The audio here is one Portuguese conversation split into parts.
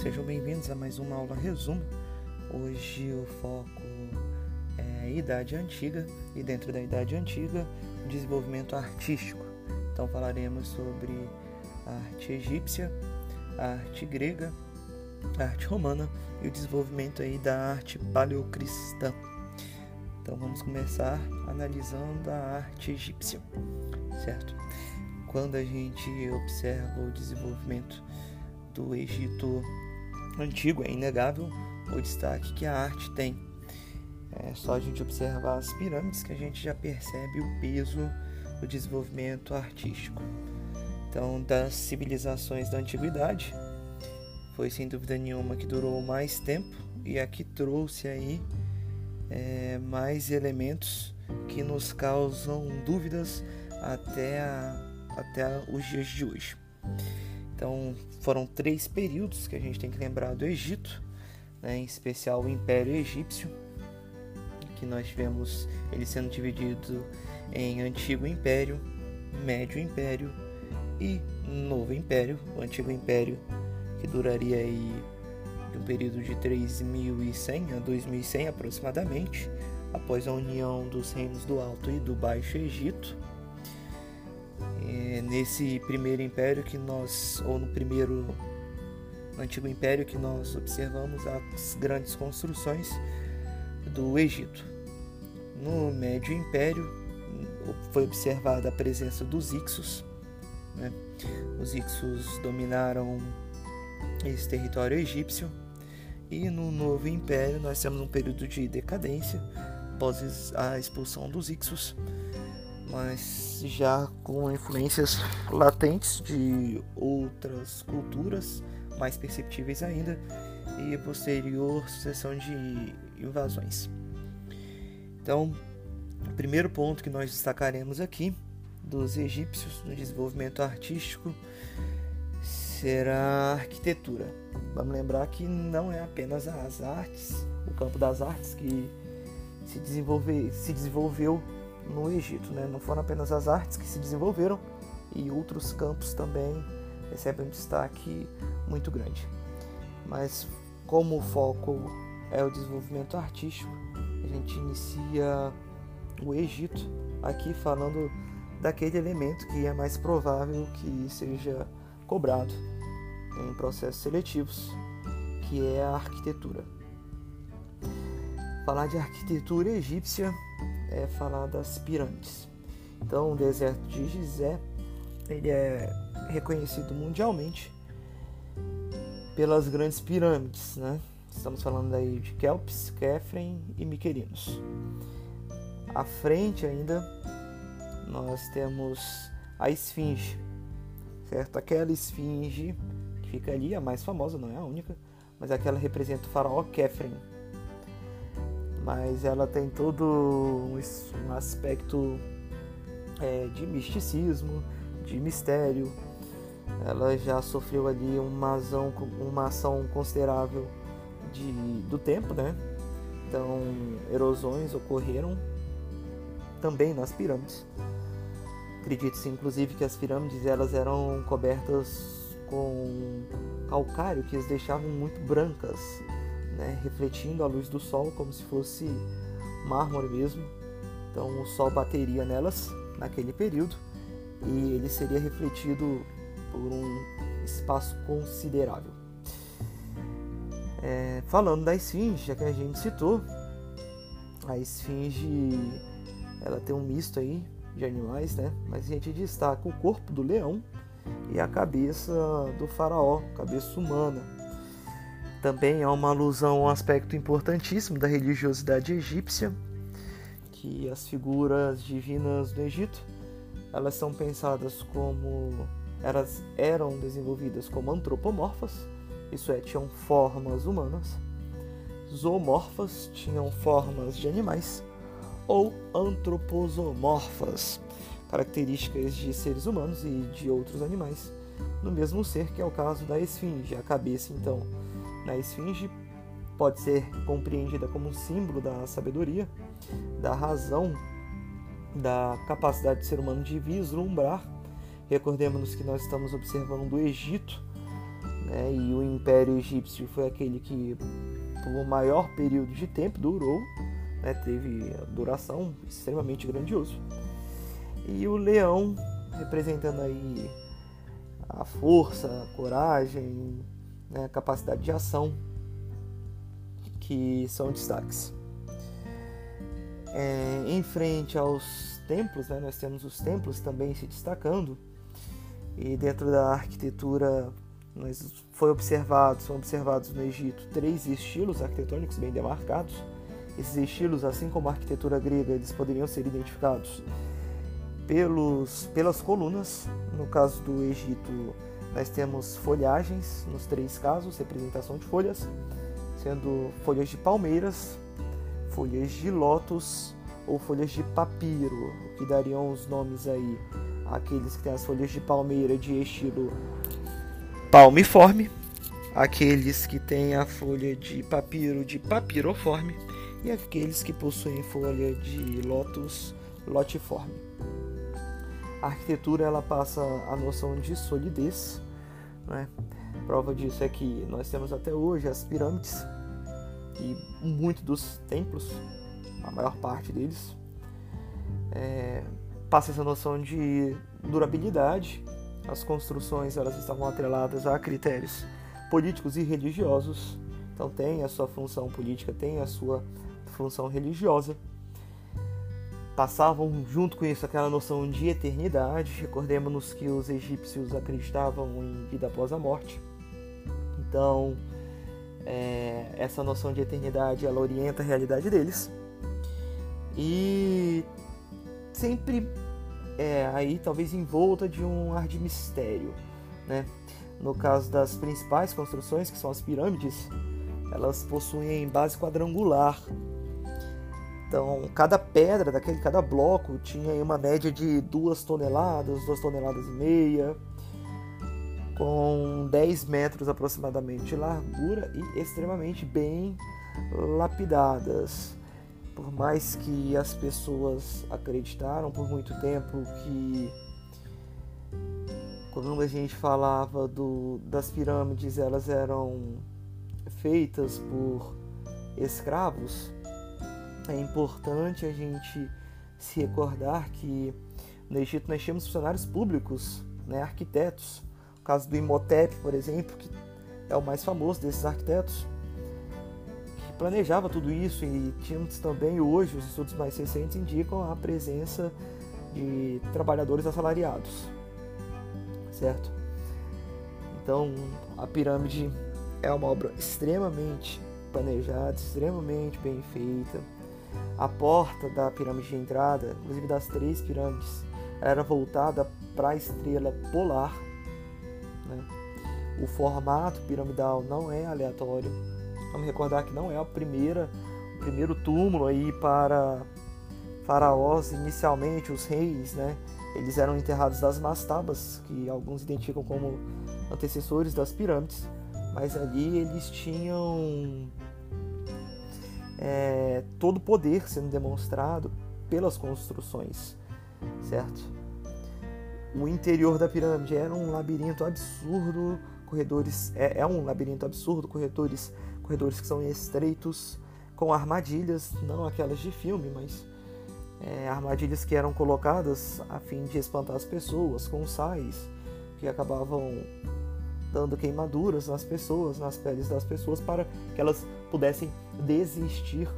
sejam bem-vindos a mais uma aula resumo. Hoje o foco é Idade Antiga e dentro da Idade Antiga, desenvolvimento artístico. Então falaremos sobre a arte egípcia, a arte grega, a arte romana e o desenvolvimento aí da arte paleocristã. Então vamos começar analisando a arte egípcia, certo? Quando a gente observa o desenvolvimento do Egito antigo, é inegável o destaque que a arte tem. É só a gente observar as pirâmides que a gente já percebe o peso do desenvolvimento artístico. Então, das civilizações da antiguidade, foi sem dúvida nenhuma que durou mais tempo e a que trouxe aí é, mais elementos que nos causam dúvidas até, a, até os dias de hoje. Então, foram três períodos que a gente tem que lembrar do Egito, né, em especial o Império Egípcio, que nós tivemos ele sendo dividido em Antigo Império, Médio Império e Novo Império. O Antigo Império que duraria aí um período de 3100 a 2100 aproximadamente, após a união dos reinos do Alto e do Baixo Egito nesse primeiro império que nós, ou no primeiro no antigo império que nós observamos as grandes construções do Egito. No Médio Império foi observada a presença dos Ixos. Né? Os Ixos dominaram esse território egípcio. E no Novo Império nós temos um período de decadência após a expulsão dos Ixos mas já com influências latentes de outras culturas mais perceptíveis ainda e posterior sucessão de invasões. Então, o primeiro ponto que nós destacaremos aqui dos egípcios no desenvolvimento artístico será a arquitetura. Vamos lembrar que não é apenas as artes, o campo das artes que se, desenvolve, se desenvolveu no Egito. Né? Não foram apenas as artes que se desenvolveram e outros campos também recebem um destaque muito grande. Mas como o foco é o desenvolvimento artístico, a gente inicia o Egito aqui falando daquele elemento que é mais provável que seja cobrado em processos seletivos, que é a arquitetura. Falar de arquitetura egípcia é falar das pirâmides. Então, o deserto de Gizé ele é reconhecido mundialmente pelas grandes pirâmides, né? Estamos falando aí de Kelps, Kefren e Miquelinos. À frente ainda nós temos a Esfinge, certo? Aquela Esfinge que fica ali, a mais famosa, não é a única, mas aquela representa o faraó Kefren mas ela tem todo um aspecto é, de misticismo, de mistério. Ela já sofreu ali uma ação, uma ação considerável de, do tempo, né? Então, erosões ocorreram também nas pirâmides. Acredita-se inclusive que as pirâmides elas eram cobertas com calcário que as deixavam muito brancas, né, refletindo a luz do sol como se fosse mármore mesmo. Então o sol bateria nelas naquele período e ele seria refletido por um espaço considerável. É, falando da esfinge, já que a gente citou, a esfinge ela tem um misto aí de animais, né? Mas a gente destaca o corpo do leão e a cabeça do faraó, cabeça humana, também há uma alusão a um aspecto importantíssimo da religiosidade egípcia, que as figuras divinas do Egito, elas são pensadas como elas eram desenvolvidas como antropomorfas, isso é, tinham formas humanas, zoomorfas tinham formas de animais, ou antroposomorfas, características de seres humanos e de outros animais, no mesmo ser que é o caso da esfinge, a cabeça então na esfinge pode ser compreendida como um símbolo da sabedoria, da razão, da capacidade do ser humano de vislumbrar. Recordemos que nós estamos observando do Egito, né? e o Império Egípcio foi aquele que por maior período de tempo durou, né? teve duração extremamente grandioso. E o leão representando aí a força, a coragem, né? capacidade de ação, que são destaques. É, em frente aos templos, né, nós temos os templos também se destacando, e dentro da arquitetura nós foi observado, são observados no Egito três estilos arquitetônicos bem demarcados. Esses estilos, assim como a arquitetura grega, eles poderiam ser identificados pelos, pelas colunas. No caso do Egito, nós temos folhagens, nos três casos, representação de folhas, sendo folhas de palmeiras, folhas de lótus ou folhas de papiro, que dariam os nomes aí aqueles que têm as folhas de palmeira de estilo palmiforme, aqueles que têm a folha de papiro de papiroforme e aqueles que possuem folha de lótus lotiforme. A arquitetura ela passa a noção de solidez, né? Prova disso é que nós temos até hoje as pirâmides e muito dos templos, a maior parte deles, é, passa essa noção de durabilidade. As construções elas estavam atreladas a critérios políticos e religiosos, então tem a sua função política, tem a sua função religiosa. Passavam junto com isso aquela noção de eternidade. Recordemos que os egípcios acreditavam em vida após a morte. Então, é, essa noção de eternidade ela orienta a realidade deles. E sempre é, aí talvez em volta de um ar de mistério, né? No caso das principais construções, que são as pirâmides, elas possuem base quadrangular. Então, cada pedra daquele, cada bloco tinha uma média de duas toneladas, duas toneladas e meia, com 10 metros aproximadamente de largura e extremamente bem lapidadas. Por mais que as pessoas acreditaram por muito tempo que quando a gente falava do, das pirâmides elas eram feitas por escravos, é importante a gente se recordar que no Egito nós tínhamos funcionários públicos, né, arquitetos. O caso do Imhotep, por exemplo, que é o mais famoso desses arquitetos planejava tudo isso e tínhamos também hoje, os estudos mais recentes indicam a presença de trabalhadores assalariados, certo? Então, a pirâmide é uma obra extremamente planejada, extremamente bem feita. A porta da pirâmide de entrada, inclusive das três pirâmides, era voltada para a estrela polar. Né? O formato piramidal não é aleatório, Vamos recordar que não é a primeira, o primeiro túmulo aí para faraós, inicialmente os reis, né? Eles eram enterrados das mastabas, que alguns identificam como antecessores das pirâmides, mas ali eles tinham todo o poder sendo demonstrado pelas construções, certo? O interior da pirâmide era um labirinto absurdo, corredores é, é um labirinto absurdo, corredores corredores que são estreitos, com armadilhas, não aquelas de filme, mas é, armadilhas que eram colocadas a fim de espantar as pessoas, com sais que acabavam dando queimaduras nas pessoas, nas peles das pessoas, para que elas pudessem desistir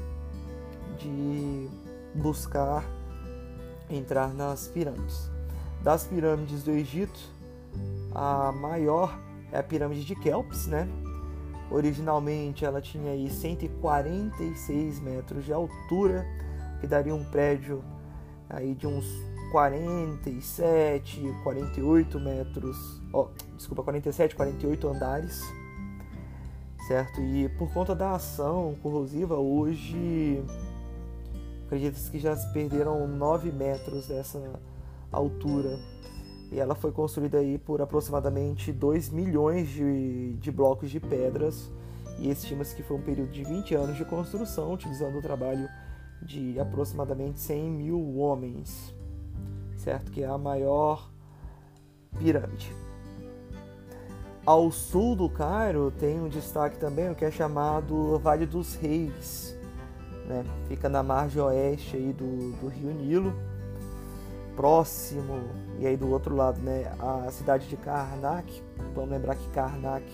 de buscar entrar nas pirâmides. Das pirâmides do Egito, a maior é a pirâmide de Kelps, né? Originalmente ela tinha aí 146 metros de altura, que daria um prédio aí de uns 47, 48 metros, oh, desculpa, 47, 48 andares, certo? E por conta da ação corrosiva, hoje acredita que já se perderam 9 metros dessa altura e ela foi construída aí por aproximadamente 2 milhões de, de blocos de pedras e estima-se que foi um período de 20 anos de construção, utilizando o trabalho de aproximadamente 100 mil homens, certo? Que é a maior pirâmide. ao sul do Cairo tem um destaque também o que é chamado Vale dos Reis, né? Fica na margem oeste aí do, do Rio Nilo, próximo e aí do outro lado, né? A cidade de Karnak. Vamos lembrar que Karnak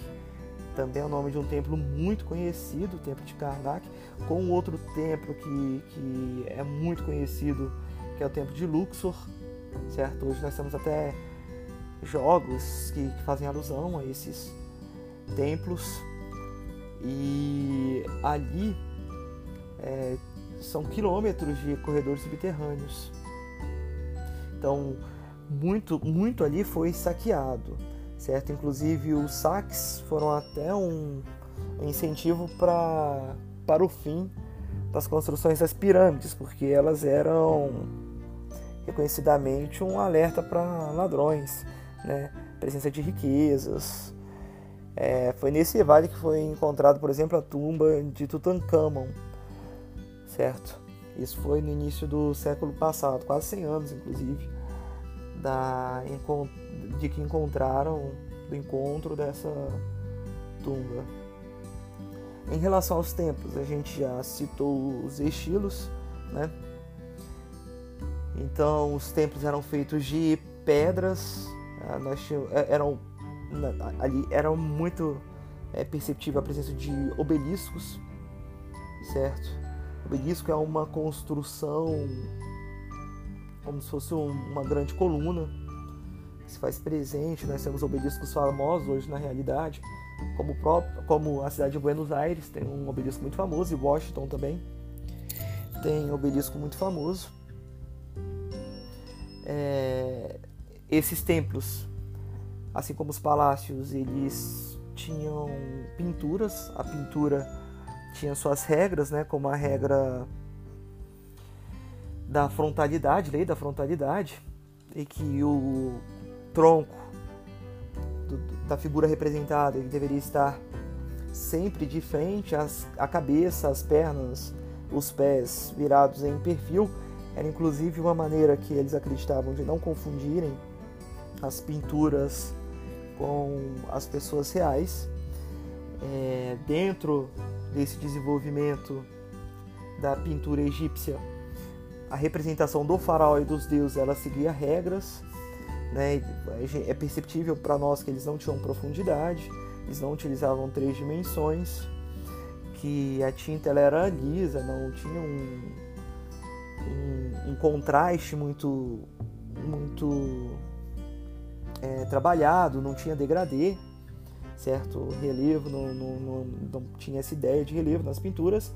também é o nome de um templo muito conhecido, o Templo de Karnak, com outro templo que, que é muito conhecido, que é o Templo de Luxor, certo? Hoje nós temos até jogos que, que fazem alusão a esses templos e ali é, são quilômetros de corredores subterrâneos. Então, muito, muito ali foi saqueado certo? Inclusive os saques foram até um incentivo para para o fim das construções das pirâmides, porque elas eram reconhecidamente um alerta para ladrões, né? Presença de riquezas. É, foi nesse vale que foi encontrado, por exemplo, a tumba de Tutankhamon, certo? Isso foi no início do século passado, quase 100 anos, inclusive da, de que encontraram do encontro dessa tumba. Em relação aos templos, a gente já citou os estilos, né? Então, os templos eram feitos de pedras, ah, nós é, eram ali eram muito é, perceptível a presença de obeliscos, certo? Obelisco é uma construção como se fosse uma grande coluna que se faz presente. Nós temos obeliscos famosos hoje na realidade, como, próprio, como a cidade de Buenos Aires tem um obelisco muito famoso, e Washington também tem um obelisco muito famoso. É, esses templos, assim como os palácios, eles tinham pinturas. A pintura tinha suas regras, né, como a regra da frontalidade, lei da frontalidade, e que o tronco do, da figura representada ele deveria estar sempre de frente, as, a cabeça, as pernas, os pés virados em perfil. Era inclusive uma maneira que eles acreditavam de não confundirem as pinturas com as pessoas reais. É, dentro desse desenvolvimento da pintura egípcia, a representação do faraó e dos deuses ela seguia regras, né? É perceptível para nós que eles não tinham profundidade, eles não utilizavam três dimensões, que a tinta ela era lisa, não tinha um, um, um contraste muito muito é, trabalhado, não tinha degradê, certo? Relevo não, não, não, não tinha essa ideia de relevo nas pinturas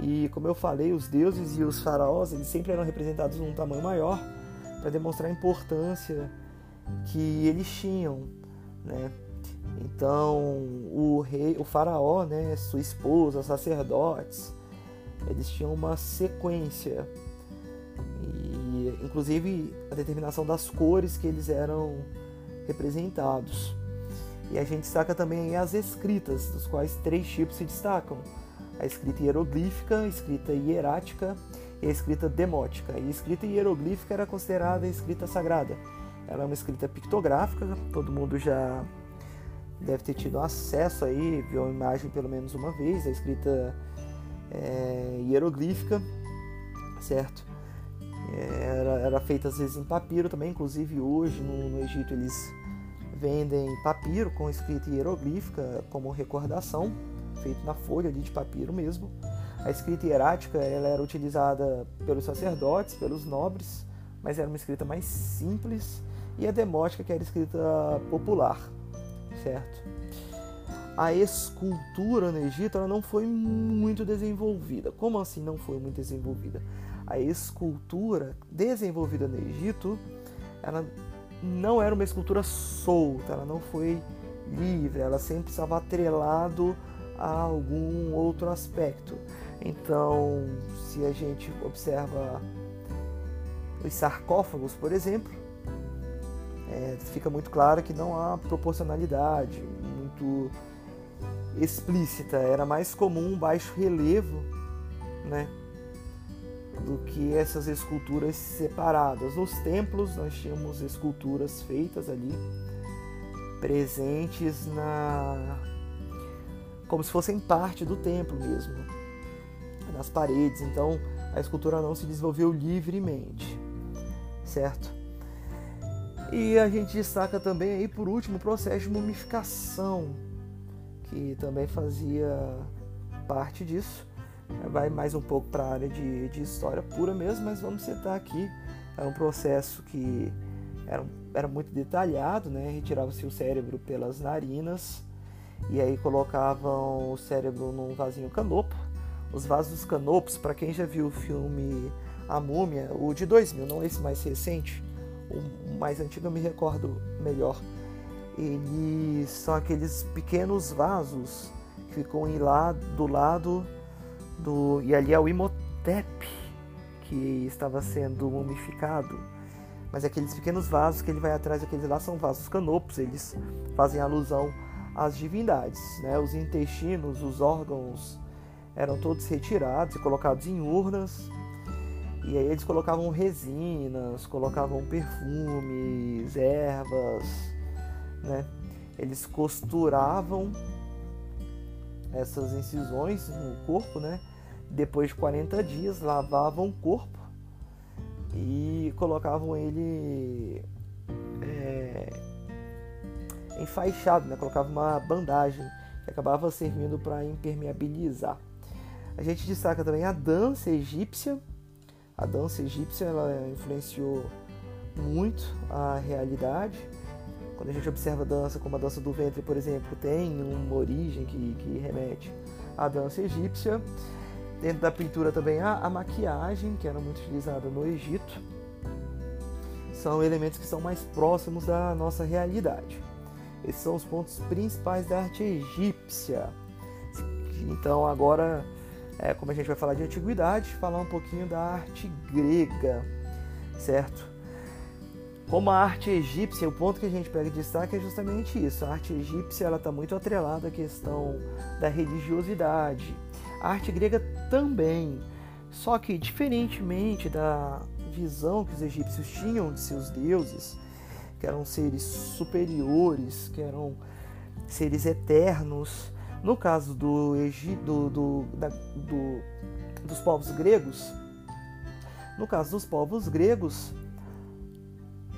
e como eu falei, os deuses e os faraós eles sempre eram representados num tamanho maior para demonstrar a importância que eles tinham, né? Então, o rei, o faraó, né, sua esposa, sacerdotes, eles tinham uma sequência e inclusive a determinação das cores que eles eram representados. E a gente saca também as escritas, dos quais três tipos se destacam a escrita hieroglífica, a escrita hierática e a escrita demótica. E a escrita hieroglífica era considerada a escrita sagrada. Ela é uma escrita pictográfica, todo mundo já deve ter tido acesso aí, viu a imagem pelo menos uma vez, a escrita é, hieroglífica, certo? Era, era feita às vezes em papiro também, inclusive hoje no, no Egito eles vendem papiro com escrita hieroglífica como recordação feito na folha de papiro mesmo. A escrita hierática ela era utilizada pelos sacerdotes, pelos nobres, mas era uma escrita mais simples, e a demótica que era escrita popular, certo? A escultura no Egito ela não foi muito desenvolvida. Como assim não foi muito desenvolvida? A escultura desenvolvida no Egito, ela não era uma escultura solta, ela não foi livre, ela sempre estava atrelado a algum outro aspecto. Então, se a gente observa os sarcófagos, por exemplo, é, fica muito claro que não há proporcionalidade muito explícita. Era mais comum um baixo relevo, né, do que essas esculturas separadas. Nos templos nós tínhamos esculturas feitas ali presentes na como se fossem parte do templo mesmo, nas paredes. Então a escultura não se desenvolveu livremente, certo? E a gente destaca também aí por último o processo de mumificação, que também fazia parte disso. Vai mais um pouco para a área de, de história pura mesmo, mas vamos citar aqui. É um processo que era, era muito detalhado, né? Retirava-se o cérebro pelas narinas e aí colocavam o cérebro num vasinho canopo. Os vasos canopos, para quem já viu o filme A Múmia, o de 2000, não esse mais recente, o mais antigo eu me recordo melhor. Eles são aqueles pequenos vasos que ficam lá do lado do. E ali é o Imhotep que estava sendo mumificado. Mas aqueles pequenos vasos que ele vai atrás, aqueles lá são vasos canopos, eles fazem alusão às divindades. Né? Os intestinos, os órgãos eram todos retirados e colocados em urnas. E aí eles colocavam resinas, colocavam perfumes, ervas, né? Eles costuravam essas incisões no corpo, né? Depois de 40 dias, lavavam o corpo e colocavam ele é, enfaixado, né? Colocavam uma bandagem que acabava servindo para impermeabilizar. A gente destaca também a dança egípcia. A dança egípcia ela influenciou muito a realidade. Quando a gente observa a dança, como a dança do ventre, por exemplo, tem uma origem que, que remete à dança egípcia. Dentro da pintura também a, a maquiagem, que era muito utilizada no Egito. São elementos que são mais próximos da nossa realidade. Esses são os pontos principais da arte egípcia. Então agora, é, como a gente vai falar de antiguidade, falar um pouquinho da arte grega, certo? Como a arte egípcia, o ponto que a gente pega de destaque é justamente isso. A arte egípcia ela está muito atrelada à questão da religiosidade. A arte grega também, só que diferentemente da visão que os egípcios tinham de seus deuses, que eram seres superiores, que eram seres eternos. No caso do, do, do, da, do, dos povos gregos, no caso dos povos gregos,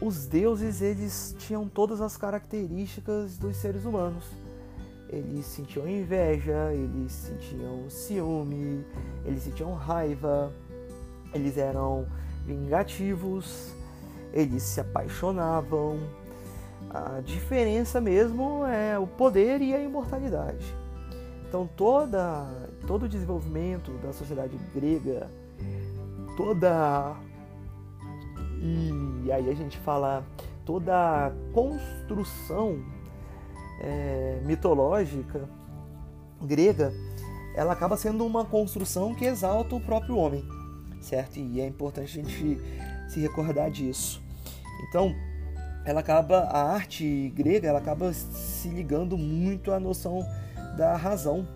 os deuses eles tinham todas as características dos seres humanos. Eles sentiam inveja, eles sentiam ciúme, eles sentiam raiva, eles eram vingativos, eles se apaixonavam. A diferença mesmo é o poder e a imortalidade. Então toda todo o desenvolvimento da sociedade grega, toda e aí a gente fala toda a construção é, mitológica grega, ela acaba sendo uma construção que exalta o próprio homem, certo? E é importante a gente se recordar disso. Então, ela acaba a arte grega, ela acaba se ligando muito à noção da razão,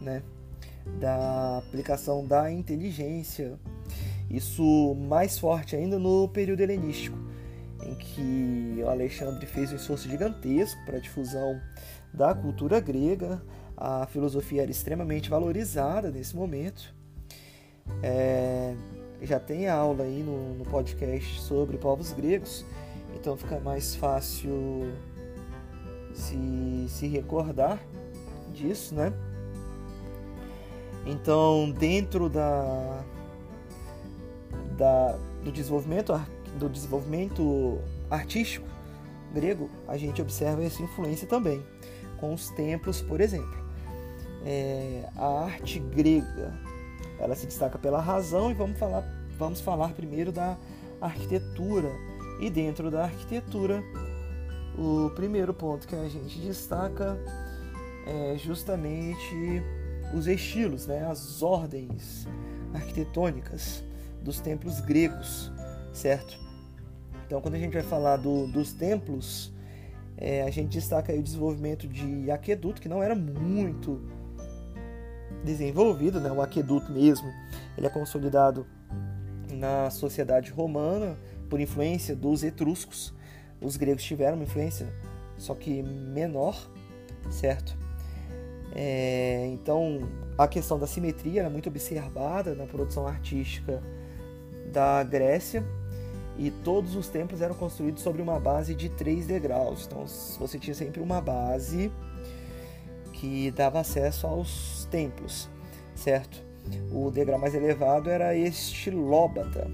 né? Da aplicação da inteligência. Isso mais forte ainda no período helenístico, em que Alexandre fez um esforço gigantesco para a difusão da cultura grega. A filosofia era extremamente valorizada nesse momento. É, já tem aula aí no, no podcast sobre povos gregos, então fica mais fácil se, se recordar disso, né? Então, dentro da, da, do desenvolvimento do desenvolvimento artístico grego, a gente observa essa influência também com os templos, por exemplo. É, a arte grega ela se destaca pela razão e vamos falar, vamos falar primeiro da arquitetura. E dentro da arquitetura, o primeiro ponto que a gente destaca é justamente os estilos, né? as ordens arquitetônicas dos templos gregos, certo? Então, quando a gente vai falar do, dos templos, é, a gente destaca o desenvolvimento de aqueduto, que não era muito desenvolvido, né? o aqueduto mesmo, ele é consolidado na sociedade romana por influência dos etruscos. Os gregos tiveram uma influência só que menor, certo? É, então a questão da simetria era muito observada na produção artística da Grécia e todos os templos eram construídos sobre uma base de três degraus. Então você tinha sempre uma base que dava acesso aos templos, certo? O degrau mais elevado era este lóbata.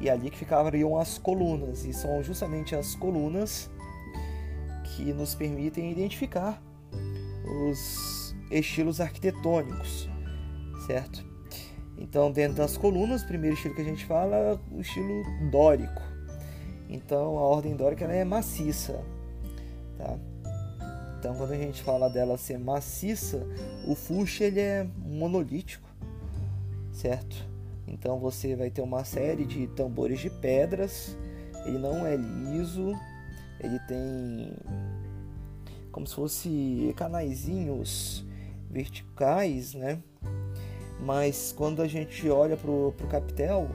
E ali que ficariam as colunas, e são justamente as colunas que nos permitem identificar os estilos arquitetônicos, certo? Então, dentro das colunas, o primeiro estilo que a gente fala é o estilo dórico. Então, a ordem dórica é maciça, tá? Então, quando a gente fala dela ser maciça, o fuste ele é monolítico, certo? Então, você vai ter uma série de tambores de pedras. Ele não é liso, ele tem como se fosse canaizinhos verticais, né? Mas quando a gente olha pro, pro capitel,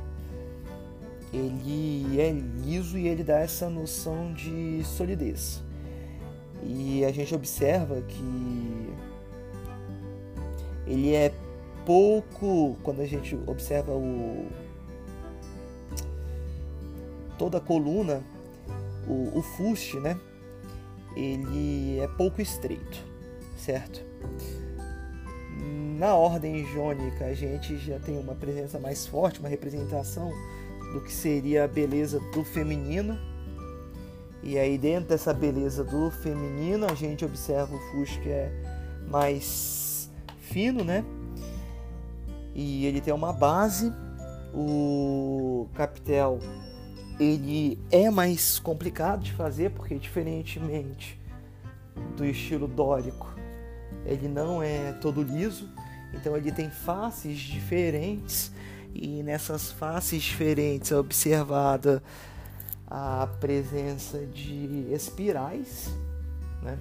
ele é liso e ele dá essa noção de solidez. E a gente observa que ele é pouco quando a gente observa o toda a coluna, o, o fuste, né? ele é pouco estreito, certo? Na ordem jônica, a gente já tem uma presença mais forte, uma representação do que seria a beleza do feminino. E aí, dentro dessa beleza do feminino, a gente observa o fusto que é mais fino, né? E ele tem uma base. O capitel ele é mais complicado de fazer porque diferentemente do estilo dórico, ele não é todo liso, então ele tem faces diferentes e nessas faces diferentes é observada a presença de espirais, né?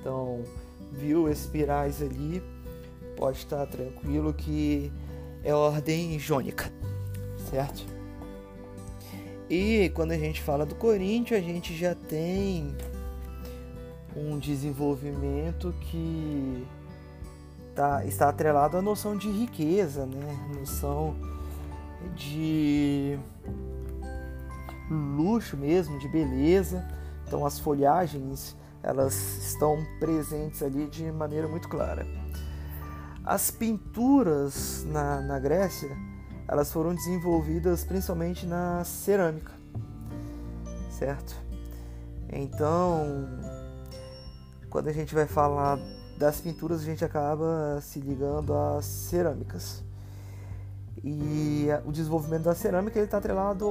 Então, viu espirais ali, pode estar tranquilo que é ordem jônica, certo? E quando a gente fala do Corinthians, a gente já tem um desenvolvimento que tá, está atrelado à noção de riqueza, né? noção de luxo mesmo, de beleza. Então as folhagens elas estão presentes ali de maneira muito clara. As pinturas na, na Grécia elas foram desenvolvidas principalmente na cerâmica, certo? Então, quando a gente vai falar das pinturas, a gente acaba se ligando às cerâmicas. E o desenvolvimento da cerâmica está atrelado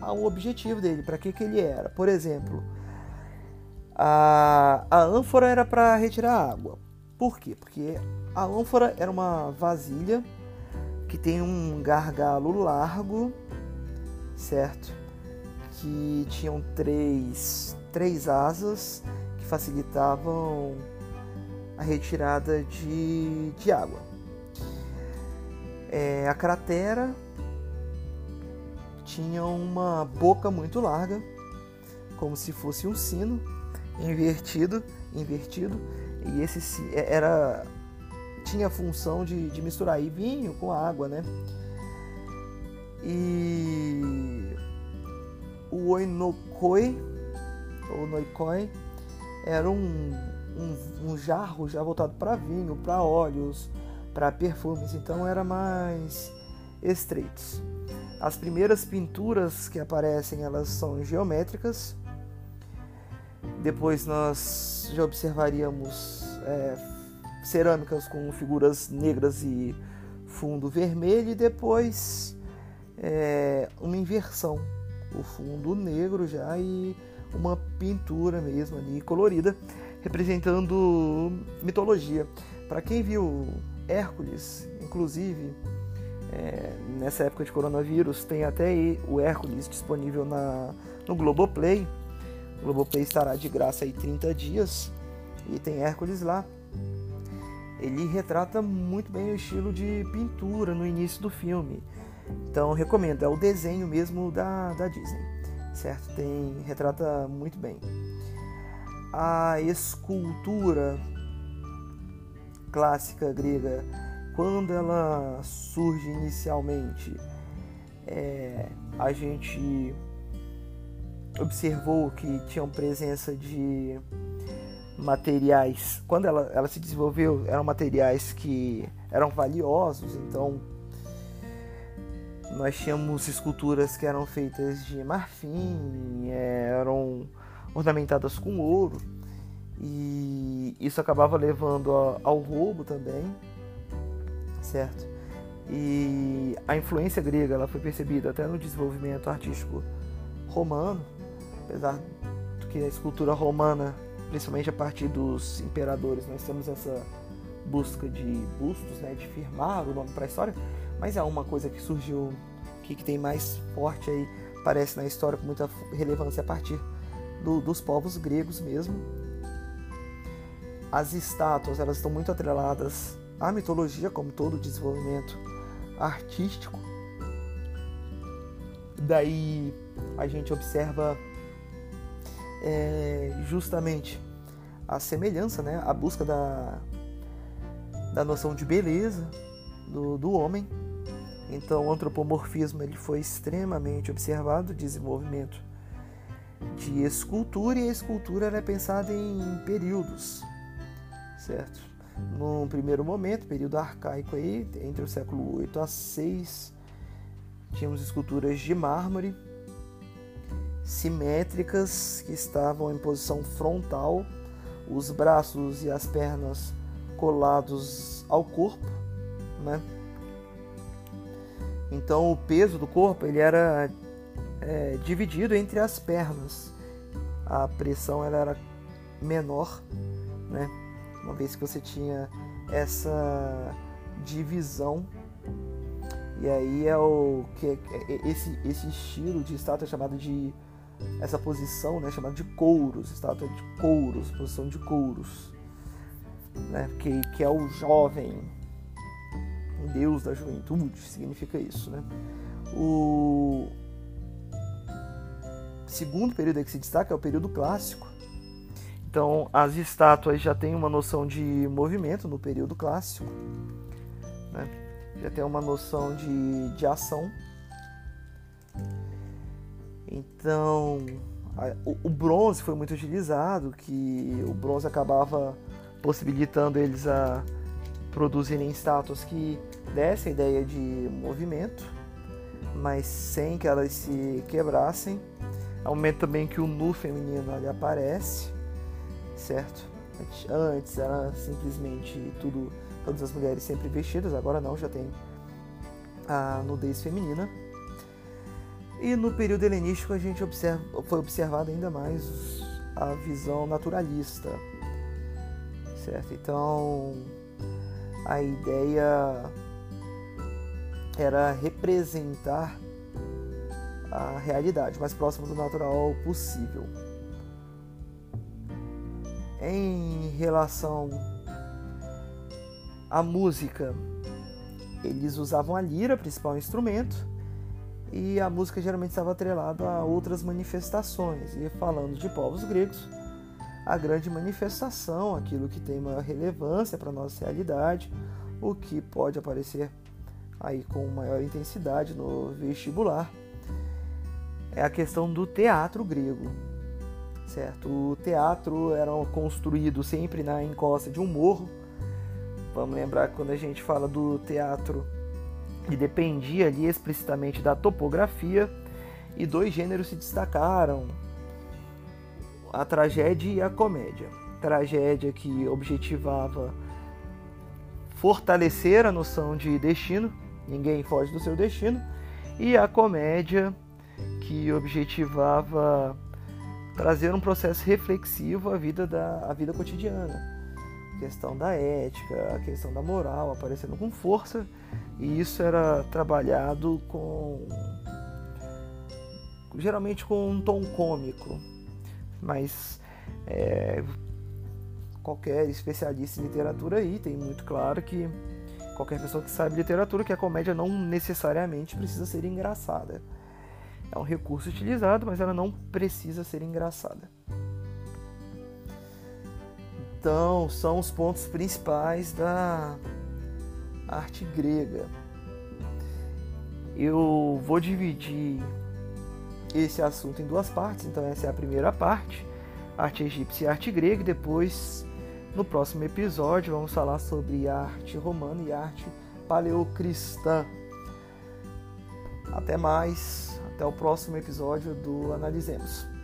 ao objetivo dele, para que, que ele era. Por exemplo, a, a ânfora era para retirar água. Por quê? Porque a ânfora era uma vasilha que tem um gargalo largo, certo? Que tinham três, três asas que facilitavam a retirada de, de água. É, a cratera tinha uma boca muito larga, como se fosse um sino invertido, invertido, e esse era tinha a função de, de misturar vinho com água, né? E o oinokoi, ou noikoi, era um, um, um jarro já voltado para vinho, para óleos, para perfumes, então era mais estreitos. As primeiras pinturas que aparecem, elas são geométricas. Depois nós já observaríamos é, cerâmicas com figuras negras e fundo vermelho e depois é, uma inversão, o fundo negro já e uma pintura mesmo ali colorida representando mitologia. Para quem viu Hércules, inclusive é, nessa época de coronavírus tem até o Hércules disponível na, no Globoplay. O Globoplay estará de graça aí 30 dias e tem Hércules lá ele retrata muito bem o estilo de pintura no início do filme. Então recomendo, é o desenho mesmo da, da Disney, certo? Tem retrata muito bem. A escultura clássica grega, quando ela surge inicialmente, é, a gente observou que tinham presença de materiais. Quando ela, ela se desenvolveu, eram materiais que eram valiosos, então nós tínhamos esculturas que eram feitas de marfim, eram ornamentadas com ouro e isso acabava levando ao roubo também, certo? E a influência grega ela foi percebida até no desenvolvimento artístico romano, apesar de que a escultura romana, principalmente a partir dos imperadores, nós temos essa busca de bustos, né, de firmar o nome para a história, mas é uma coisa que surgiu que, que tem mais forte aí, parece na história com muita relevância a partir do, dos povos gregos mesmo. As estátuas elas estão muito atreladas à mitologia, como todo desenvolvimento artístico. Daí a gente observa é, justamente a semelhança, né? a busca da, da noção de beleza do, do homem. Então o antropomorfismo ele foi extremamente observado, desenvolvimento de escultura e a escultura é pensada em períodos, certo? Num primeiro momento, período arcaico aí, entre o século 8 a 6, tínhamos esculturas de mármore simétricas que estavam em posição frontal, os braços e as pernas colados ao corpo, né? Então o peso do corpo ele era é, dividido entre as pernas. A pressão ela era menor, né? Uma vez que você tinha essa divisão. E aí é o que é, é, esse esse estilo de estátua é chamado de essa posição, né, chamada de couros, estátua de couros, posição de couros, né, que, que é o jovem, deus da juventude, significa isso, né? O segundo período que se destaca é o período clássico. Então, as estátuas já têm uma noção de movimento no período clássico, né? já tem uma noção de, de ação. Então, a, o, o, bronze foi muito utilizado, que o bronze acabava possibilitando eles a produzirem estátuas que dessem a ideia de movimento, mas sem que elas se quebrassem o momento também que o nu feminino ali aparece, certo? Antes era simplesmente tudo, todas as mulheres sempre vestidas, agora não, já tem a nudez feminina. E no período helenístico a gente observa, foi observado ainda mais a visão naturalista, certo? Então a ideia era representar a realidade, mais próximo do natural possível. Em relação à música, eles usavam a lira, principal instrumento, e a música geralmente estava atrelada a outras manifestações. E falando de povos gregos, a grande manifestação, aquilo que tem maior relevância para a nossa realidade, o que pode aparecer aí com maior intensidade no vestibular, é a questão do teatro grego, certo? O teatro era construído sempre na encosta de um morro. Vamos lembrar que quando a gente fala do teatro, ele dependia ali explicitamente da topografia e dois gêneros se destacaram: a tragédia e a comédia. Tragédia que objetivava fortalecer a noção de destino, ninguém foge do seu destino, e a comédia que objetivava trazer um processo reflexivo à vida da à vida cotidiana. A questão da ética, a questão da moral aparecendo com força, e isso era trabalhado com geralmente com um tom cômico, mas é, qualquer especialista em literatura aí tem muito claro que qualquer pessoa que sabe literatura que a comédia não necessariamente precisa ser engraçada. É um recurso utilizado, mas ela não precisa ser engraçada. Então, são os pontos principais da arte grega. Eu vou dividir esse assunto em duas partes, então essa é a primeira parte, arte egípcia e arte grega, e depois no próximo episódio vamos falar sobre arte romana e arte paleocristã. Até mais, até o próximo episódio do Analisemos.